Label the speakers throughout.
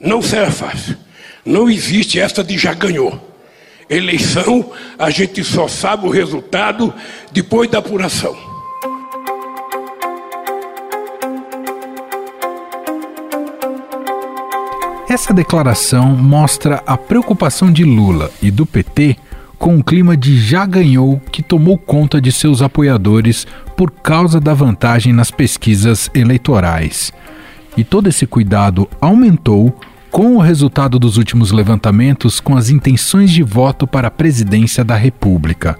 Speaker 1: Não será fácil. Não existe essa de já ganhou. Eleição, a gente só sabe o resultado depois da apuração.
Speaker 2: Essa declaração mostra a preocupação de Lula e do PT com um clima de já ganhou que tomou conta de seus apoiadores por causa da vantagem nas pesquisas eleitorais. E todo esse cuidado aumentou com o resultado dos últimos levantamentos com as intenções de voto para a presidência da República.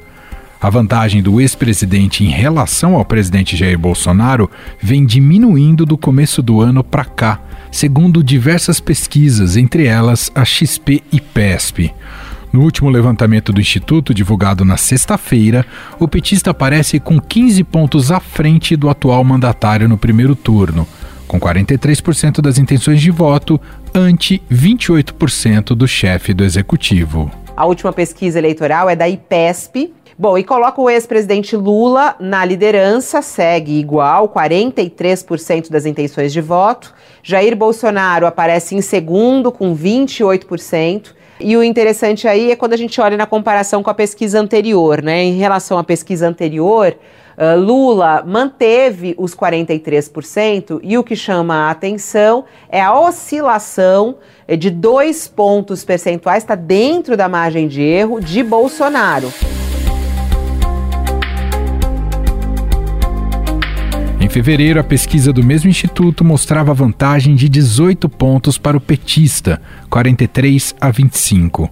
Speaker 2: A vantagem do ex-presidente em relação ao presidente Jair Bolsonaro vem diminuindo do começo do ano para cá, segundo diversas pesquisas, entre elas a XP e PESP. No último levantamento do Instituto, divulgado na sexta-feira, o petista aparece com 15 pontos à frente do atual mandatário no primeiro turno, com 43% das intenções de voto ante 28% do chefe do executivo.
Speaker 3: A última pesquisa eleitoral é da IPESP. Bom, e coloca o ex-presidente Lula na liderança, segue igual, 43% das intenções de voto. Jair Bolsonaro aparece em segundo, com 28%. E o interessante aí é quando a gente olha na comparação com a pesquisa anterior, né? Em relação à pesquisa anterior, uh, Lula manteve os 43% e o que chama a atenção é a oscilação eh, de dois pontos percentuais, está dentro da margem de erro de Bolsonaro.
Speaker 2: Em fevereiro, a pesquisa do mesmo instituto mostrava vantagem de 18 pontos para o petista, 43 a 25.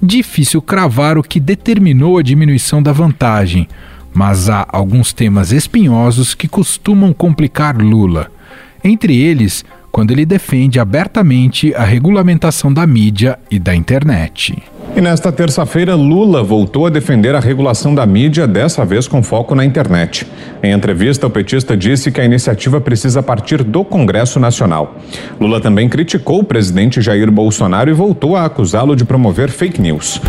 Speaker 2: Difícil cravar o que determinou a diminuição da vantagem, mas há alguns temas espinhosos que costumam complicar Lula. Entre eles, quando ele defende abertamente a regulamentação da mídia e da internet.
Speaker 4: E nesta terça-feira, Lula voltou a defender a regulação da mídia, dessa vez com foco na internet. Em entrevista, o petista disse que a iniciativa precisa partir do Congresso Nacional. Lula também criticou o presidente Jair Bolsonaro e voltou a acusá-lo de promover fake news.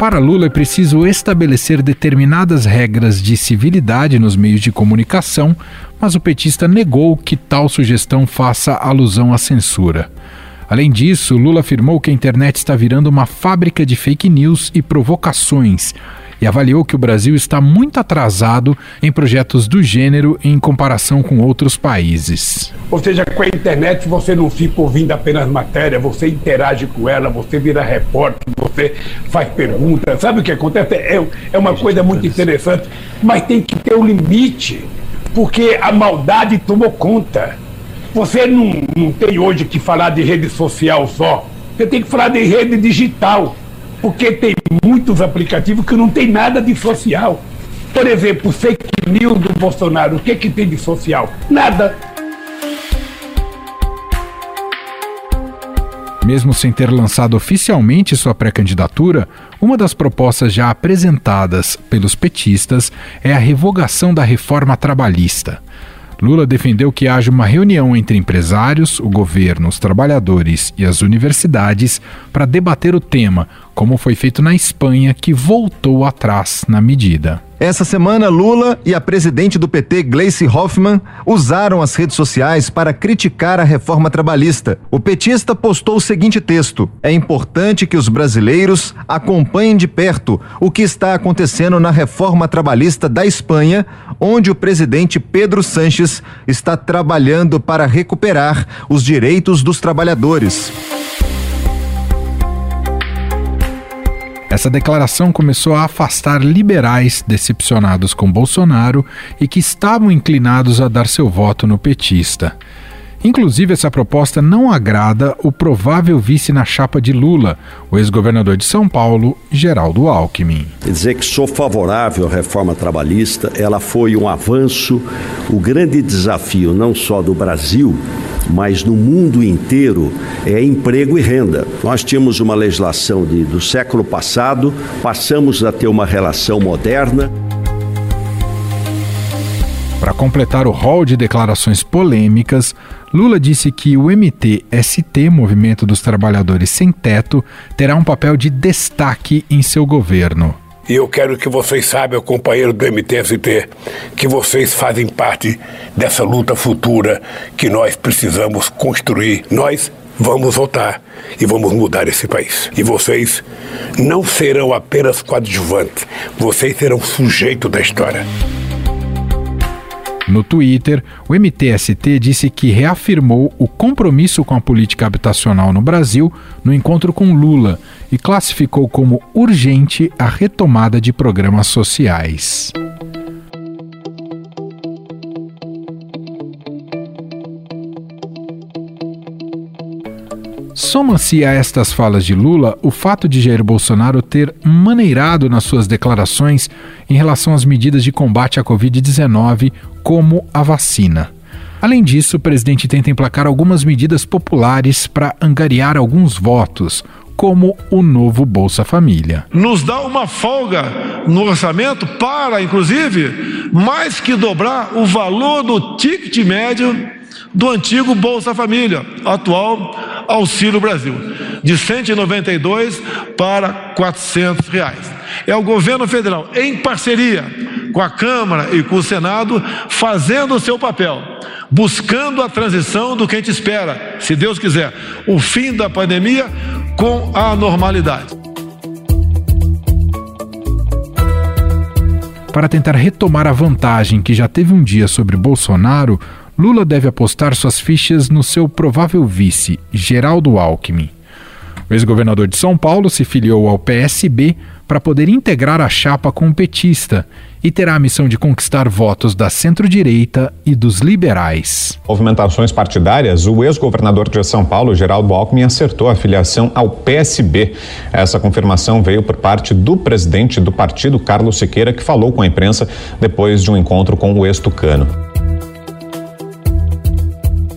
Speaker 2: Para Lula é preciso estabelecer determinadas regras de civilidade nos meios de comunicação, mas o petista negou que tal sugestão faça alusão à censura. Além disso, Lula afirmou que a internet está virando uma fábrica de fake news e provocações e avaliou que o Brasil está muito atrasado em projetos do gênero em comparação com outros países.
Speaker 1: Ou seja, com a internet você não fica ouvindo apenas matéria, você interage com ela, você vira repórter, você faz perguntas. Sabe o que acontece? É, é uma coisa muito interessante, mas tem que ter um limite, porque a maldade tomou conta. Você não, não tem hoje que falar de rede social só. Você tem que falar de rede digital. Porque tem muitos aplicativos que não tem nada de social. Por exemplo, fake news do Bolsonaro. O que, que tem de social? Nada.
Speaker 2: Mesmo sem ter lançado oficialmente sua pré-candidatura, uma das propostas já apresentadas pelos petistas é a revogação da reforma trabalhista. Lula defendeu que haja uma reunião entre empresários, o governo, os trabalhadores e as universidades para debater o tema, como foi feito na Espanha, que voltou atrás na medida.
Speaker 5: Essa semana, Lula e a presidente do PT, Gleice Hoffmann, usaram as redes sociais para criticar a reforma trabalhista. O petista postou o seguinte texto: É importante que os brasileiros acompanhem de perto o que está acontecendo na reforma trabalhista da Espanha, onde o presidente Pedro Sanches está trabalhando para recuperar os direitos dos trabalhadores.
Speaker 2: Essa declaração começou a afastar liberais decepcionados com Bolsonaro e que estavam inclinados a dar seu voto no petista. Inclusive, essa proposta não agrada o provável vice na chapa de Lula, o ex-governador de São Paulo, Geraldo Alckmin.
Speaker 6: Quer dizer que sou favorável à reforma trabalhista, ela foi um avanço, o grande desafio não só do Brasil, mas no mundo inteiro é emprego e renda. Nós tínhamos uma legislação de, do século passado, passamos a ter uma relação moderna.
Speaker 2: Para completar o rol de declarações polêmicas, Lula disse que o MTST, Movimento dos Trabalhadores Sem Teto, terá um papel de destaque em seu governo.
Speaker 1: E eu quero que vocês saibam, companheiro do MTST, que vocês fazem parte dessa luta futura que nós precisamos construir. Nós vamos votar e vamos mudar esse país. E vocês não serão apenas coadjuvantes, vocês serão sujeito da história.
Speaker 2: No Twitter, o MTST disse que reafirmou o compromisso com a política habitacional no Brasil no encontro com Lula e classificou como urgente a retomada de programas sociais. Soma-se a estas falas de Lula o fato de Jair Bolsonaro ter maneirado nas suas declarações em relação às medidas de combate à Covid-19, como a vacina. Além disso, o presidente tenta emplacar algumas medidas populares para angariar alguns votos, como o novo Bolsa Família.
Speaker 7: Nos dá uma folga no orçamento para, inclusive, mais que dobrar o valor do ticket médio do antigo Bolsa Família, atual Auxílio Brasil, de 192 para 400 reais. É o governo federal, em parceria com a Câmara e com o Senado, fazendo o seu papel, buscando a transição do que a gente espera, se Deus quiser, o fim da pandemia com a normalidade.
Speaker 2: Para tentar retomar a vantagem que já teve um dia sobre Bolsonaro, Lula deve apostar suas fichas no seu provável vice, Geraldo Alckmin. O ex-governador de São Paulo se filiou ao PSB para poder integrar a chapa com o petista e terá a missão de conquistar votos da centro-direita e dos liberais.
Speaker 4: Movimentações partidárias, o ex-governador de São Paulo, Geraldo Alckmin, acertou a filiação ao PSB. Essa confirmação veio por parte do presidente do partido, Carlos Siqueira, que falou com a imprensa depois de um encontro com o ex-tucano.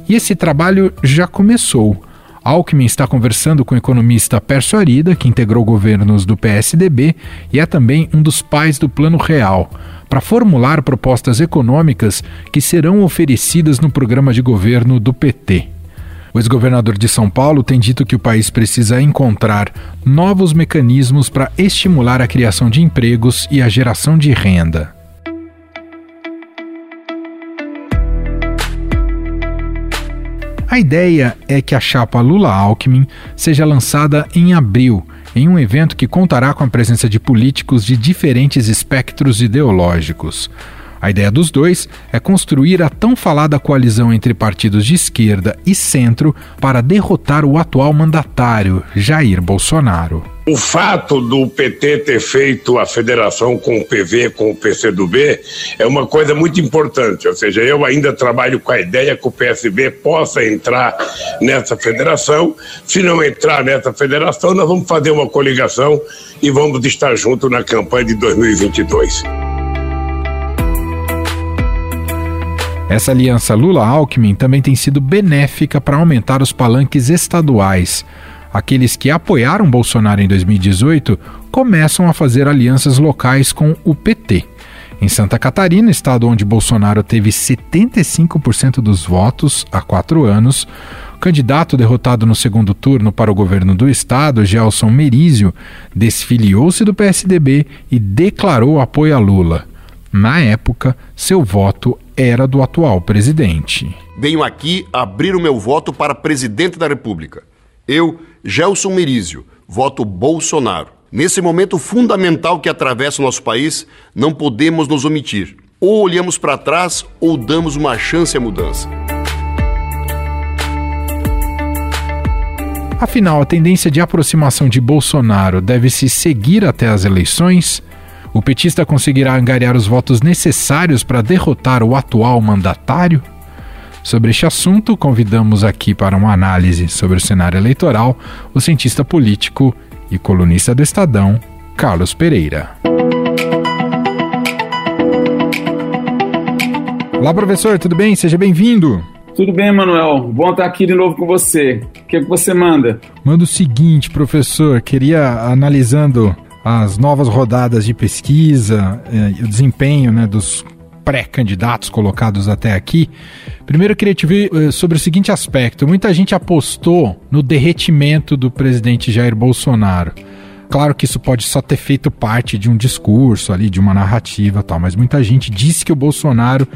Speaker 2: E esse trabalho já começou. Alckmin está conversando com o economista Pércio Arida, que integrou governos do PSDB e é também um dos pais do Plano Real, para formular propostas econômicas que serão oferecidas no programa de governo do PT. O ex-governador de São Paulo tem dito que o país precisa encontrar novos mecanismos para estimular a criação de empregos e a geração de renda. A ideia é que a chapa Lula-Alckmin seja lançada em abril, em um evento que contará com a presença de políticos de diferentes espectros ideológicos. A ideia dos dois é construir a tão falada coalizão entre partidos de esquerda e centro para derrotar o atual mandatário, Jair Bolsonaro.
Speaker 1: O fato do PT ter feito a federação com o PV, com o PCdoB, é uma coisa muito importante. Ou seja, eu ainda trabalho com a ideia que o PSB possa entrar nessa federação. Se não entrar nessa federação, nós vamos fazer uma coligação e vamos estar juntos na campanha de 2022.
Speaker 2: Essa aliança Lula-Alckmin também tem sido benéfica para aumentar os palanques estaduais aqueles que apoiaram Bolsonaro em 2018 começam a fazer alianças locais com o PT. Em Santa Catarina, estado onde Bolsonaro teve 75% dos votos há quatro anos, o candidato derrotado no segundo turno para o governo do estado, Gelson Merizio, desfiliou-se do PSDB e declarou apoio a Lula. Na época, seu voto era do atual presidente.
Speaker 8: Venho aqui abrir o meu voto para presidente da República. Eu, Gelson Merizio, voto Bolsonaro. Nesse momento fundamental que atravessa o nosso país, não podemos nos omitir. Ou olhamos para trás ou damos uma chance à mudança.
Speaker 2: Afinal, a tendência de aproximação de Bolsonaro deve se seguir até as eleições? O petista conseguirá angariar os votos necessários para derrotar o atual mandatário? Sobre este assunto, convidamos aqui para uma análise sobre o cenário eleitoral o cientista político e colunista do Estadão, Carlos Pereira. Olá, professor, tudo bem? Seja bem-vindo.
Speaker 9: Tudo bem, Manuel. Bom estar aqui de novo com você. O que, é que você manda?
Speaker 2: Manda o seguinte, professor. Queria, analisando as novas rodadas de pesquisa eh, e o desempenho né, dos pré-candidatos colocados até aqui. Primeiro eu queria te ver uh, sobre o seguinte aspecto: muita gente apostou no derretimento do presidente Jair Bolsonaro. claro que isso pode só ter feito parte de um discurso ali, de uma narrativa tal, mas muita gente disse que o Bolsonaro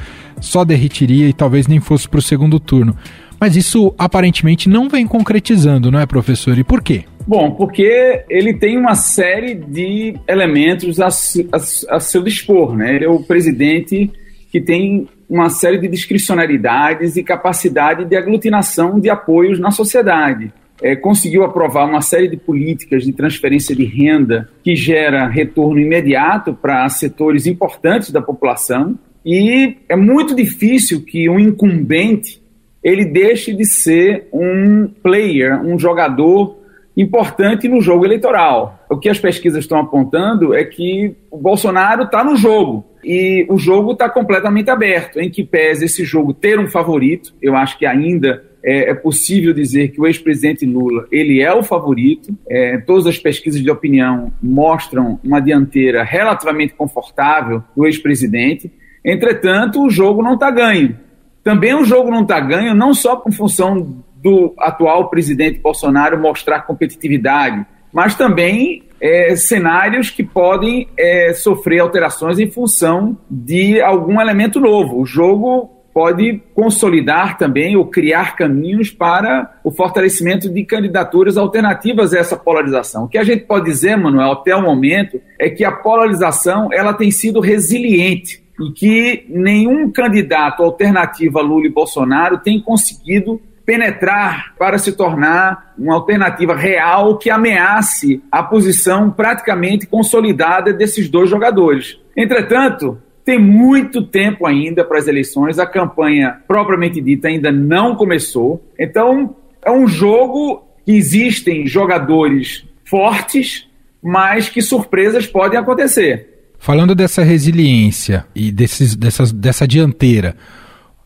Speaker 2: só derretiria e talvez nem fosse para o segundo turno. Mas isso aparentemente não vem concretizando, não é, professor? E por quê?
Speaker 9: Bom, porque ele tem uma série de elementos a, a, a seu dispor, né? Ele é o presidente que tem uma série de discricionalidades e capacidade de aglutinação de apoios na sociedade. É, conseguiu aprovar uma série de políticas de transferência de renda que gera retorno imediato para setores importantes da população e é muito difícil que um incumbente ele deixe de ser um player, um jogador importante no jogo eleitoral. O que as pesquisas estão apontando é que o Bolsonaro está no jogo e o jogo está completamente aberto, em que pese esse jogo ter um favorito. Eu acho que ainda é, é possível dizer que o ex-presidente Lula ele é o favorito. É, todas as pesquisas de opinião mostram uma dianteira relativamente confortável do ex-presidente. Entretanto, o jogo não está ganho. Também o jogo não está ganho não só por função do atual presidente Bolsonaro mostrar competitividade, mas também é, cenários que podem é, sofrer alterações em função de algum elemento novo. O jogo pode consolidar também ou criar caminhos para o fortalecimento de candidaturas alternativas a essa polarização. O que a gente pode dizer, Manuel, até o momento, é que a polarização ela tem sido resiliente e que nenhum candidato alternativo a Lula e Bolsonaro tem conseguido penetrar para se tornar uma alternativa real que ameace a posição praticamente consolidada desses dois jogadores. Entretanto, tem muito tempo ainda para as eleições, a campanha propriamente dita ainda não começou. Então, é um jogo que existem jogadores fortes, mas que surpresas podem acontecer.
Speaker 2: Falando dessa resiliência e desses, dessas, dessa dianteira,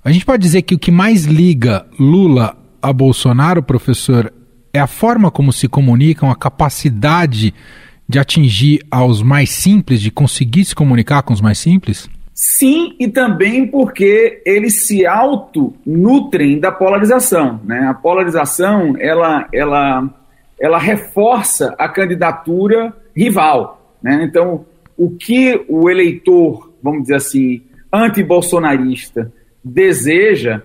Speaker 2: a gente pode dizer que o que mais liga Lula a Bolsonaro, professor, é a forma como se comunicam, a capacidade de atingir aos mais simples, de conseguir se comunicar com os mais simples?
Speaker 9: Sim, e também porque eles se auto-nutrem da polarização. Né? A polarização ela, ela, ela reforça a candidatura rival. Né? Então, o que o eleitor, vamos dizer assim, anti-bolsonarista deseja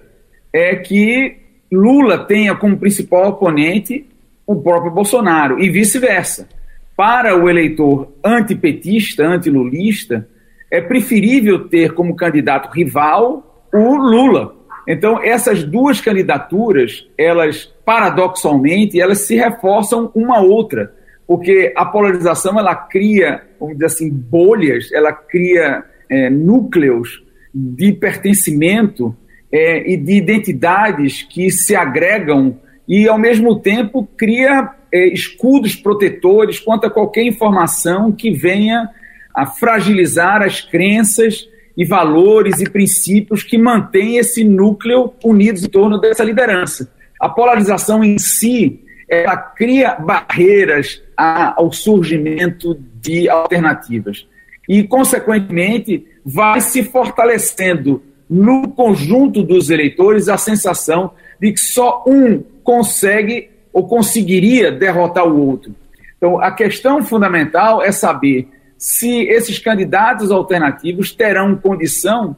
Speaker 9: é que Lula tenha como principal oponente o próprio Bolsonaro e vice-versa. Para o eleitor antipetista, antilulista, é preferível ter como candidato rival o Lula. Então, essas duas candidaturas, elas paradoxalmente, elas se reforçam uma outra, porque a polarização ela cria, vamos dizer assim, bolhas, ela cria é, núcleos de pertencimento é, e de identidades que se agregam e, ao mesmo tempo, cria é, escudos protetores contra qualquer informação que venha a fragilizar as crenças e valores e princípios que mantêm esse núcleo unidos em torno dessa liderança. A polarização em si, ela cria barreiras ao surgimento de alternativas e, consequentemente, vai se fortalecendo no conjunto dos eleitores a sensação de que só um consegue ou conseguiria derrotar o outro. Então, a questão fundamental é saber se esses candidatos alternativos terão condição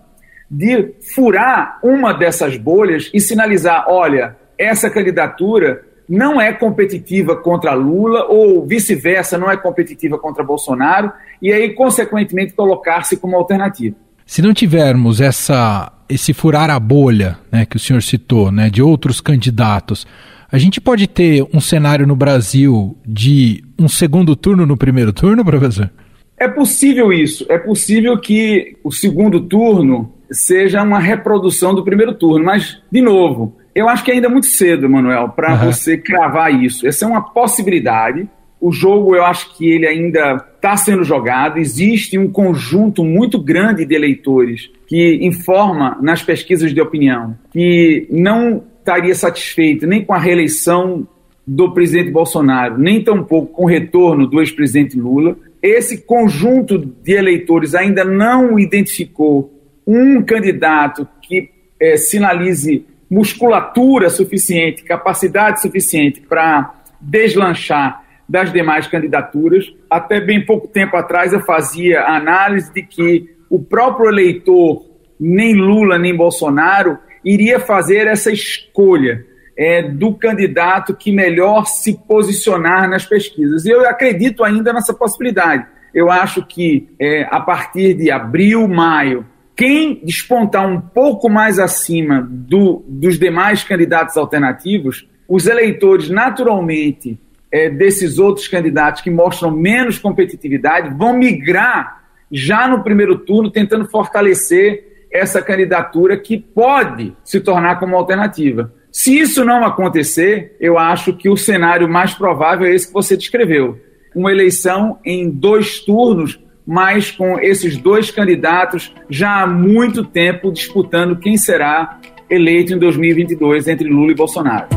Speaker 9: de furar uma dessas bolhas e sinalizar: olha, essa candidatura não é competitiva contra Lula ou vice-versa, não é competitiva contra Bolsonaro, e aí, consequentemente, colocar-se como alternativa.
Speaker 2: Se não tivermos essa, esse furar a bolha né, que o senhor citou, né, de outros candidatos, a gente pode ter um cenário no Brasil de um segundo turno no primeiro turno, professor?
Speaker 9: É possível isso. É possível que o segundo turno seja uma reprodução do primeiro turno, mas, de novo, eu acho que ainda é muito cedo, Manuel, para uhum. você cravar isso. Essa é uma possibilidade. O jogo, eu acho que ele ainda está sendo jogado. Existe um conjunto muito grande de eleitores que informa nas pesquisas de opinião que não estaria satisfeito nem com a reeleição do presidente Bolsonaro, nem tampouco com o retorno do ex-presidente Lula. Esse conjunto de eleitores ainda não identificou um candidato que é, sinalize musculatura suficiente, capacidade suficiente para deslanchar das demais candidaturas. Até bem pouco tempo atrás eu fazia a análise de que o próprio eleitor, nem Lula nem Bolsonaro, iria fazer essa escolha é, do candidato que melhor se posicionar nas pesquisas. E eu acredito ainda nessa possibilidade. Eu acho que é, a partir de abril, maio, quem despontar um pouco mais acima do, dos demais candidatos alternativos, os eleitores naturalmente é, desses outros candidatos que mostram menos competitividade vão migrar já no primeiro turno, tentando fortalecer essa candidatura que pode se tornar como alternativa. Se isso não acontecer, eu acho que o cenário mais provável é esse que você descreveu. Uma eleição em dois turnos, mas com esses dois candidatos já há muito tempo disputando quem será eleito em 2022 entre Lula e Bolsonaro.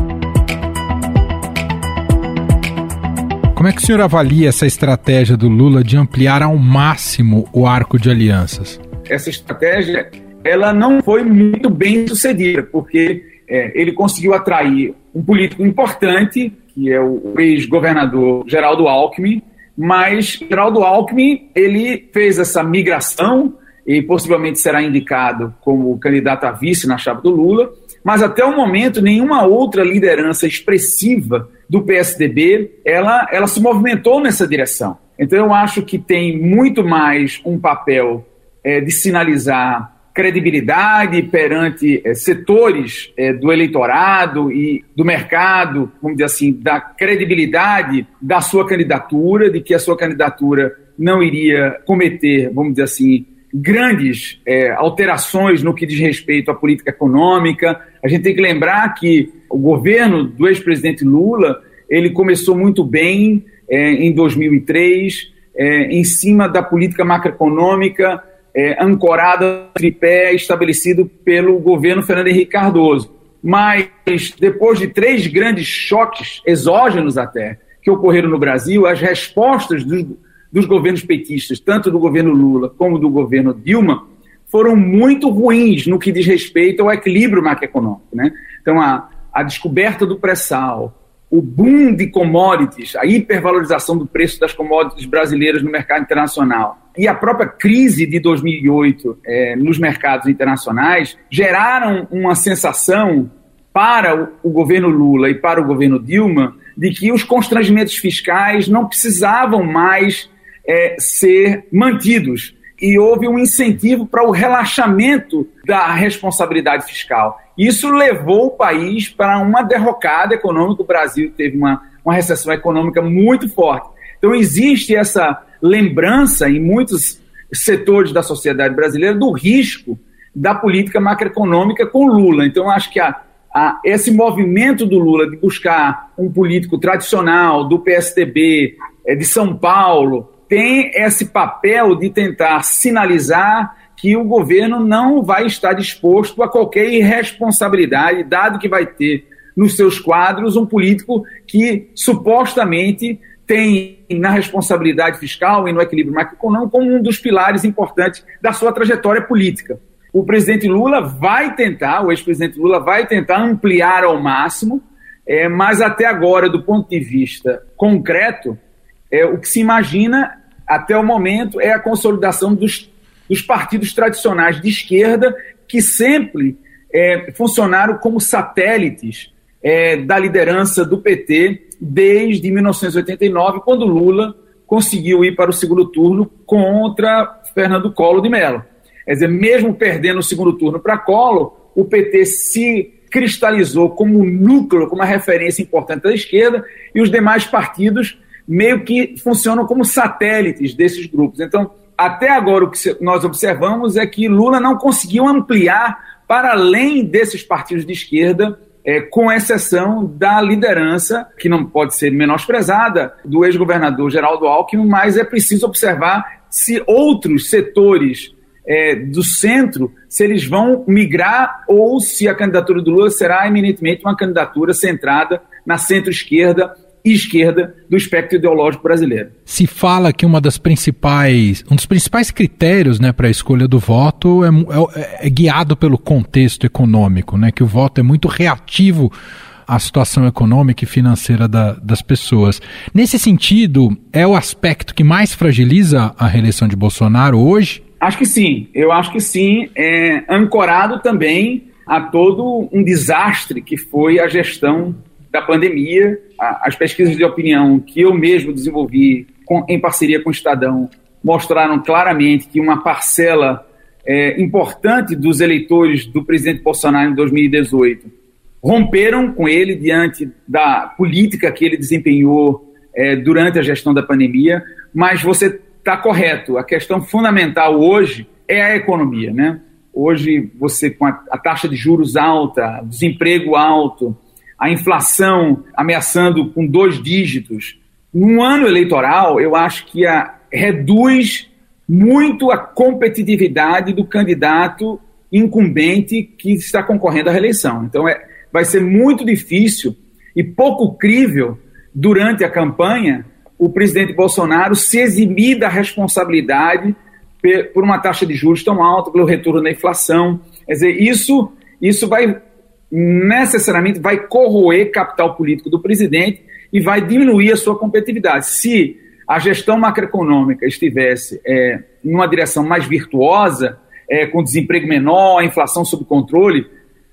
Speaker 2: Como é que o senhor avalia essa estratégia do Lula de ampliar ao máximo o arco de alianças?
Speaker 9: Essa estratégia ela não foi muito bem sucedida, porque é, ele conseguiu atrair um político importante, que é o ex-governador Geraldo Alckmin, mas Geraldo Alckmin ele fez essa migração e possivelmente será indicado como candidato a vice na chave do Lula, mas até o momento nenhuma outra liderança expressiva do PSDB ela, ela se movimentou nessa direção. Então eu acho que tem muito mais um papel é, de sinalizar credibilidade perante é, setores é, do eleitorado e do mercado, vamos dizer assim, da credibilidade da sua candidatura, de que a sua candidatura não iria cometer, vamos dizer assim, grandes é, alterações no que diz respeito à política econômica. A gente tem que lembrar que o governo do ex-presidente Lula ele começou muito bem em 2003, é, em cima da política macroeconômica é, ancorada tripé estabelecido pelo governo Fernando Henrique Cardoso. Mas depois de três grandes choques exógenos até que ocorreram no Brasil, as respostas dos dos governos petistas, tanto do governo Lula como do governo Dilma, foram muito ruins no que diz respeito ao equilíbrio macroeconômico. Né? Então, a, a descoberta do pré-sal, o boom de commodities, a hipervalorização do preço das commodities brasileiras no mercado internacional e a própria crise de 2008 é, nos mercados internacionais geraram uma sensação para o, governo Lula e para o governo Dilma de que os constrangimentos fiscais não precisavam mais é, ser mantidos. E houve um incentivo para o relaxamento da responsabilidade fiscal. Isso levou o país para uma derrocada econômica. O Brasil teve uma, uma recessão econômica muito forte. Então, existe essa lembrança em muitos setores da sociedade brasileira do risco da política macroeconômica com Lula. Então, acho que a, a, esse movimento do Lula de buscar um político tradicional do PSDB, é, de São Paulo, tem esse papel de tentar sinalizar que o governo não vai estar disposto a qualquer irresponsabilidade, dado que vai ter nos seus quadros um político que supostamente tem na responsabilidade fiscal e no equilíbrio macroeconômico como um dos pilares importantes da sua trajetória política. O presidente Lula vai tentar, o ex-presidente Lula vai tentar ampliar ao máximo, é, mas até agora, do ponto de vista concreto, é, o que se imagina até o momento, é a consolidação dos, dos partidos tradicionais de esquerda, que sempre é, funcionaram como satélites é, da liderança do PT desde 1989, quando Lula conseguiu ir para o segundo turno contra Fernando Collor de Mello. Quer dizer, mesmo perdendo o segundo turno para Collor, o PT se cristalizou como núcleo, como uma referência importante da esquerda, e os demais partidos meio que funcionam como satélites desses grupos. Então, até agora, o que nós observamos é que Lula não conseguiu ampliar para além desses partidos de esquerda, é, com exceção da liderança, que não pode ser menosprezada, do ex-governador Geraldo Alckmin, mas é preciso observar se outros setores é, do centro, se eles vão migrar ou se a candidatura do Lula será eminentemente uma candidatura centrada na centro-esquerda e esquerda do espectro ideológico brasileiro.
Speaker 2: Se fala que uma das principais, um dos principais critérios né, para a escolha do voto é, é, é, guiado pelo contexto econômico, né, que o voto é muito reativo a situação econômica e financeira da, das pessoas. Nesse sentido, é o aspecto que mais fragiliza a reeleição de Bolsonaro hoje?
Speaker 9: Acho que sim, eu acho que sim, é ancorado também a todo um desastre que foi a gestão da pandemia, as pesquisas de opinião que eu mesmo desenvolvi com, em parceria com o Estadão mostraram claramente que uma parcela é, importante dos eleitores do presidente Bolsonaro em 2018 romperam com ele diante da política que ele desempenhou é, durante a gestão da pandemia, mas você está correto. A questão fundamental hoje é a economia, né? Hoje você com a, a taxa de juros alta, desemprego alto, a inflação ameaçando com dois dígitos, num ano eleitoral, eu acho que a, reduz muito a competitividade do candidato incumbente que está concorrendo à reeleição. Então, é, vai ser muito difícil e pouco crível durante a campanha o presidente Bolsonaro se eximir da responsabilidade por uma taxa de juros tão alta, pelo retorno da inflação. Quer dizer, isso, isso vai necessariamente vai corroer capital político do presidente e vai diminuir a sua competitividade. Se a gestão macroeconômica estivesse é, numa direção mais virtuosa, é, com desemprego menor, inflação sob controle,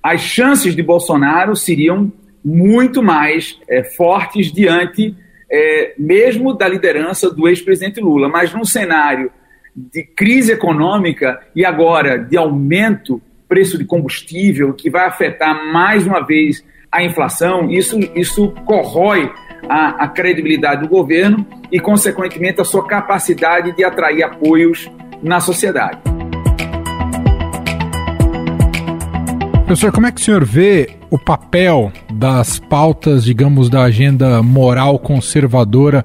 Speaker 9: as chances de Bolsonaro seriam muito mais é, fortes diante é, mesmo da liderança do ex-presidente Lula. Mas num cenário de crise econômica e agora de aumento preço de combustível, que vai afetar mais uma vez a inflação, isso, isso corrói a, a credibilidade do governo e, consequentemente, a sua capacidade de atrair apoios na sociedade.
Speaker 2: Professor, como é que o senhor vê o papel das pautas, digamos, da agenda moral conservadora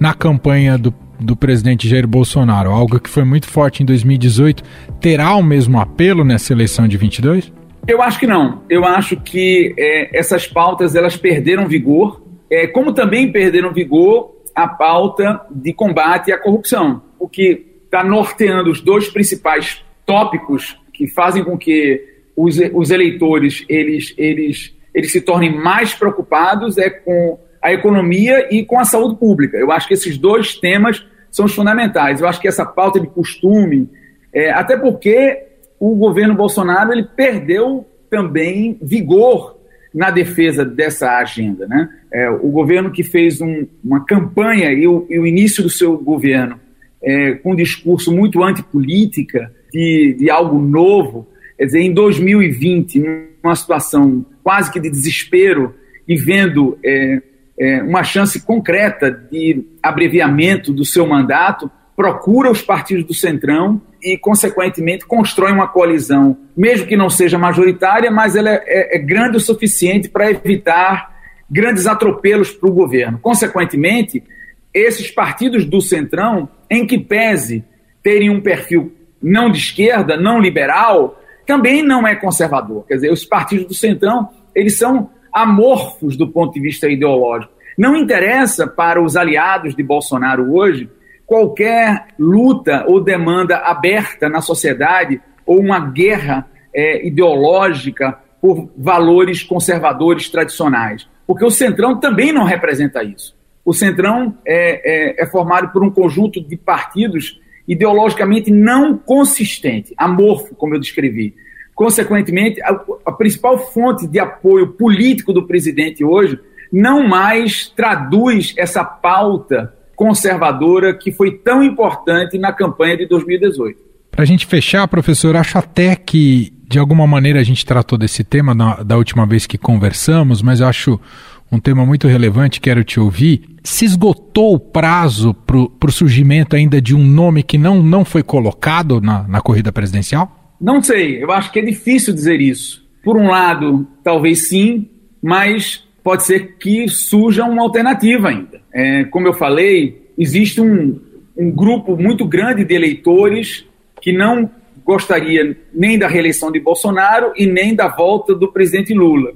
Speaker 2: na campanha do, do presidente Jair Bolsonaro? Algo que foi muito forte em 2018, terá o mesmo apelo nessa eleição de 22?
Speaker 9: Eu acho que não. Eu acho que é, essas pautas elas perderam vigor é, como também perderam vigor a pauta de combate à corrupção, o que está norteando os dois principais tópicos que fazem com que os, os eleitores eles, eles, eles se tornem mais preocupados é com a economia e com a saúde pública. Eu acho que esses dois temas são os fundamentais. Eu acho que essa pauta de costume, é, até porque o governo Bolsonaro ele perdeu também vigor na defesa dessa agenda. Né? É, o governo que fez um, uma campanha e o, e o, início do seu governo é, com um discurso muito antipolítica, de, de algo novo, quer dizer, em 2020, numa situação quase que de desespero e vendo é, é, uma chance concreta de abreviamento do seu mandato, procura os partidos do Centrão e, consequentemente, constrói uma coalizão, mesmo que não seja majoritária, mas ela é, é, é grande o suficiente para evitar grandes atropelos para o governo. Consequentemente, esses partidos do Centrão, em que pese terem um perfil não de esquerda, não liberal, também não é conservador. Quer dizer, os partidos do Centrão, eles são amorfos do ponto de vista ideológico. Não interessa para os aliados de Bolsonaro hoje qualquer luta ou demanda aberta na sociedade ou uma guerra é, ideológica por valores conservadores tradicionais. Porque o Centrão também não representa isso. O Centrão é, é, é formado por um conjunto de partidos ideologicamente não consistente, amorfo, como eu descrevi. Consequentemente, a, a principal fonte de apoio político do presidente hoje não mais traduz essa pauta conservadora que foi tão importante na campanha de 2018.
Speaker 2: Para a gente fechar, professor, acho até que de alguma maneira a gente tratou desse tema na, da última vez que conversamos, mas acho um tema muito relevante, quero te ouvir. Se esgotou o prazo para o surgimento ainda de um nome que não, não foi colocado na, na corrida presidencial?
Speaker 9: Não sei, eu acho que é difícil dizer isso. Por um lado, talvez sim, mas pode ser que surja uma alternativa ainda. É, como eu falei, existe um, um grupo muito grande de eleitores que não gostaria nem da reeleição de Bolsonaro e nem da volta do presidente Lula.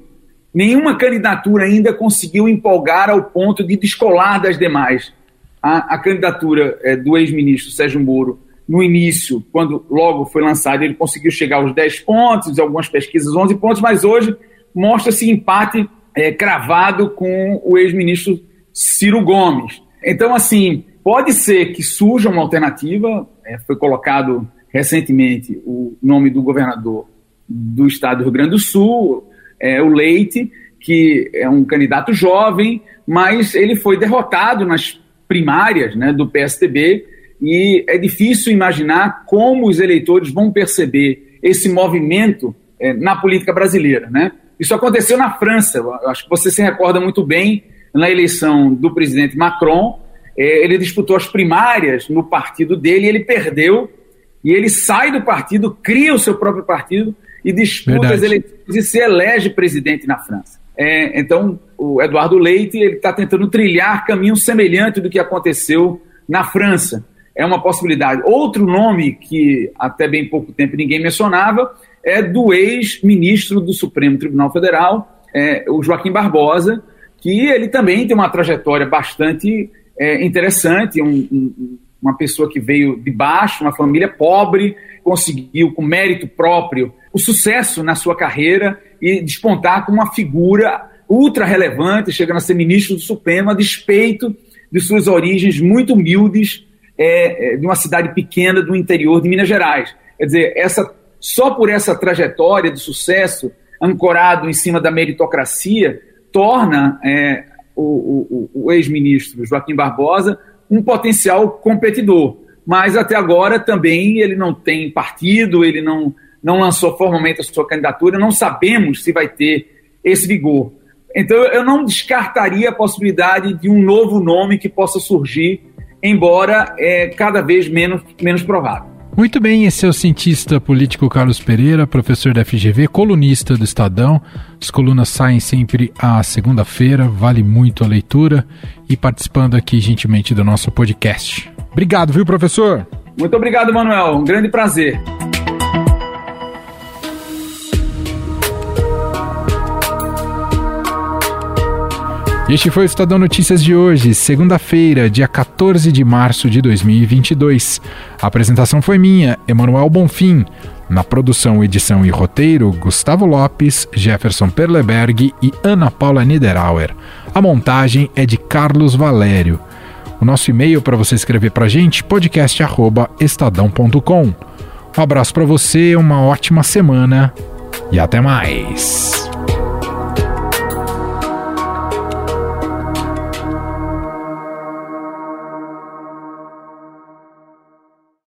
Speaker 9: Nenhuma candidatura ainda conseguiu empolgar ao ponto de descolar das demais. A, a candidatura é, do ex-ministro Sérgio Moro, no início, quando logo foi lançado, ele conseguiu chegar aos 10 pontos, algumas pesquisas 11 pontos, mas hoje mostra-se empate é, cravado com o ex-ministro Ciro Gomes. Então, assim, pode ser que surja uma alternativa, é, foi colocado recentemente o nome do governador do estado do Rio Grande do Sul, é, o Leite, que é um candidato jovem, mas ele foi derrotado nas primárias né, do PSDB e é difícil imaginar como os eleitores vão perceber esse movimento é, na política brasileira. Né? Isso aconteceu na França, eu acho que você se recorda muito bem, na eleição do presidente Macron, é, ele disputou as primárias no partido dele e ele perdeu, e ele sai do partido, cria o seu próprio partido e disputa Verdade. as eleições e se elege presidente na França. É, então, o Eduardo Leite está tentando trilhar caminho semelhante do que aconteceu na França. É uma possibilidade. Outro nome que até bem pouco tempo ninguém mencionava é do ex-ministro do Supremo Tribunal Federal, é, o Joaquim Barbosa, que ele também tem uma trajetória bastante é, interessante, um, um, uma pessoa que veio de baixo, uma família pobre, conseguiu com mérito próprio o sucesso na sua carreira e despontar como uma figura ultra relevante, chegando a ser ministro do Supremo, a despeito de suas origens muito humildes, é, de uma cidade pequena do interior de Minas Gerais. Quer dizer, essa só por essa trajetória de sucesso, ancorado em cima da meritocracia, torna é, o, o, o ex-ministro Joaquim Barbosa um potencial competidor. Mas até agora também ele não tem partido, ele não, não lançou formalmente a sua candidatura, não sabemos se vai ter esse vigor. Então eu não descartaria a possibilidade de um novo nome que possa surgir, embora é cada vez menos, menos provável.
Speaker 2: Muito bem, esse é o cientista político Carlos Pereira, professor da FGV, colunista do Estadão. As colunas saem sempre à segunda-feira, vale muito a leitura e participando aqui gentilmente do nosso podcast. Obrigado, viu, professor?
Speaker 9: Muito obrigado, Manuel. Um grande prazer.
Speaker 2: Este foi o Estadão Notícias de hoje, segunda-feira, dia 14 de março de 2022. A apresentação foi minha, Emanuel Bonfim. Na produção, edição e roteiro, Gustavo Lopes, Jefferson Perleberg e Ana Paula Niederauer. A montagem é de Carlos Valério. O nosso e-mail para você escrever para a gente, podcast.estadão.com. Um abraço para você, uma ótima semana e até mais.